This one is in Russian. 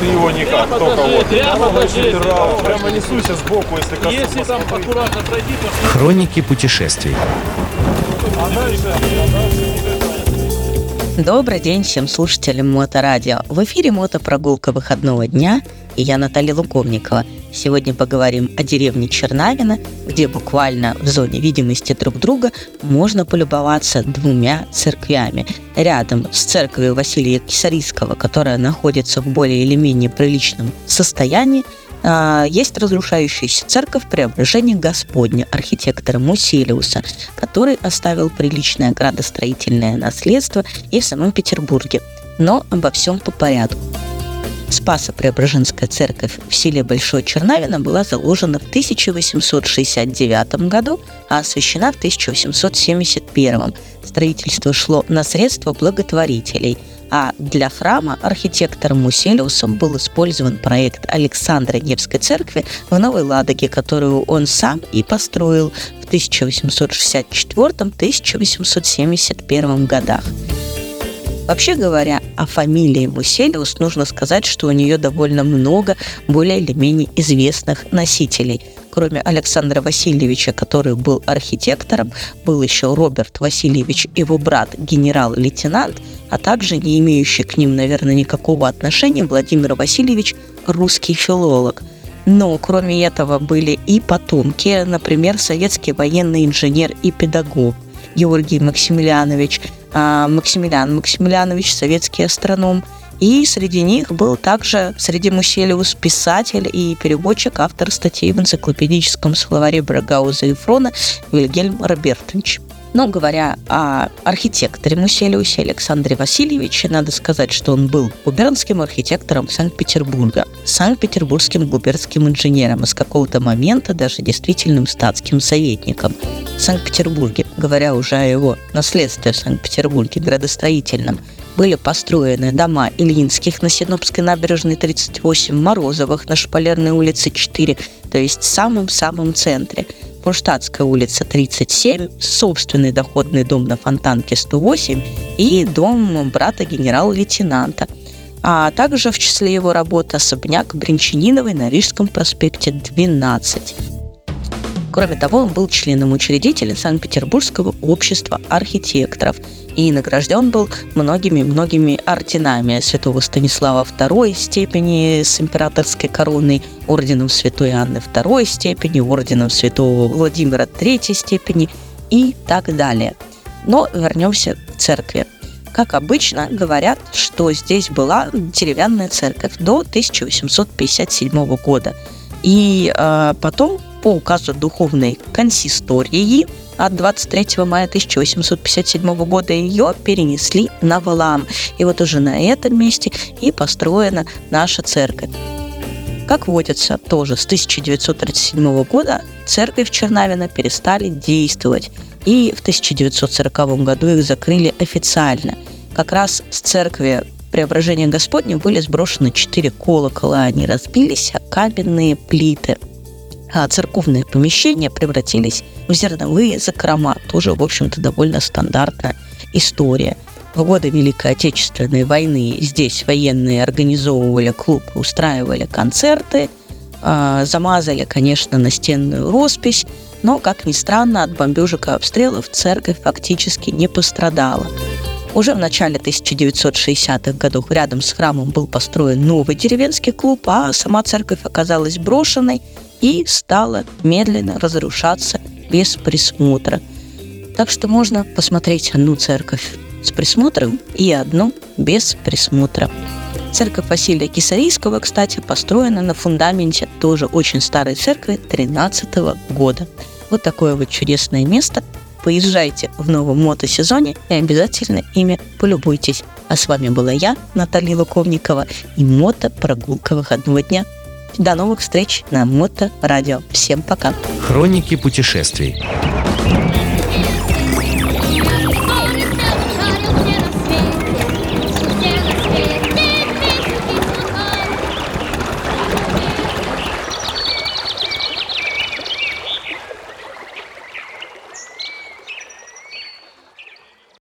Ты его никак, только вот. прямо покажи. Прямо, прямо несуйся сбоку, если коснусь. Если там аккуратно пройти, то Хроники путешествий. Добрый день всем слушателям Моторадио. В эфире мотопрогулка выходного дня, и я Наталья Луковникова. Сегодня поговорим о деревне Чернавино, где буквально в зоне видимости друг друга можно полюбоваться двумя церквями. Рядом с церковью Василия Кисарийского, которая находится в более или менее приличном состоянии, а, есть разрушающаяся церковь Преображения Господня архитектора Мусилиуса, который оставил приличное градостроительное наследство и в самом Петербурге. Но обо всем по порядку. Спасо-Преображенская церковь в селе Большой Чернавино была заложена в 1869 году, а освящена в 1871. Строительство шло на средства благотворителей – а для храма архитектором Муселиусом был использован проект Александра Невской церкви в Новой Ладоге, которую он сам и построил в 1864-1871 годах. Вообще говоря, о фамилии Муселиус нужно сказать, что у нее довольно много более или менее известных носителей. Кроме Александра Васильевича, который был архитектором, был еще Роберт Васильевич, его брат, генерал-лейтенант, а также не имеющий к ним, наверное, никакого отношения Владимир Васильевич, русский филолог – но кроме этого были и потомки, например, советский военный инженер и педагог Георгий Максимiliaнович, а, Максимилиан Максимилианович, советский астроном. И среди них был также, среди Муселиус, писатель и переводчик, автор статей в энциклопедическом словаре Брагауза и Фрона Вильгельм Робертович. Но говоря о архитекторе Муселиусе Александре Васильевиче, надо сказать, что он был губернским архитектором Санкт-Петербурга, санкт-петербургским губернским инженером и с какого-то момента даже действительным статским советником. В Санкт-Петербурге, говоря уже о его наследстве в Санкт-Петербурге градостроительном, были построены дома Ильинских на Синопской набережной 38, Морозовых на Шпалерной улице 4, то есть в самом-самом центре – Кронштадтская улица 37, собственный доходный дом на Фонтанке 108 и дом брата генерал-лейтенанта. А также в числе его работы особняк Бринчаниновой на Рижском проспекте 12. Кроме того, он был членом-учредителем Санкт-Петербургского общества архитекторов и награжден был многими-многими орденами святого Станислава II степени с императорской короной, орденом святой Анны II степени, орденом святого Владимира III степени и так далее. Но вернемся к церкви. Как обычно, говорят, что здесь была деревянная церковь до 1857 года. И э, потом по указу Духовной консистории от 23 мая 1857 года ее перенесли на Валам. И вот уже на этом месте и построена наша церковь. Как водится, тоже с 1937 года церкви в Чернавино перестали действовать, и в 1940 году их закрыли официально. Как раз с церкви Преображения Господня были сброшены четыре колокола, они разбились, а каменные плиты – церковные помещения превратились в зерновые закрома. Тоже, в общем-то, довольно стандартная история. В годы Великой Отечественной войны здесь военные организовывали клуб, устраивали концерты, э, замазали, конечно, настенную роспись, но, как ни странно, от бомбежек и обстрелов церковь фактически не пострадала. Уже в начале 1960-х годов рядом с храмом был построен новый деревенский клуб, а сама церковь оказалась брошенной – и стала медленно разрушаться без присмотра. Так что можно посмотреть одну церковь с присмотром и одну без присмотра. Церковь Василия Кисарийского, кстати, построена на фундаменте тоже очень старой церкви 13 года. Вот такое вот чудесное место. Поезжайте в новом мотосезоне и обязательно ими полюбуйтесь. А с вами была я, Наталья Луковникова, и мото-прогулка выходного дня – до новых встреч на Моторадио. Всем пока. Хроники путешествий.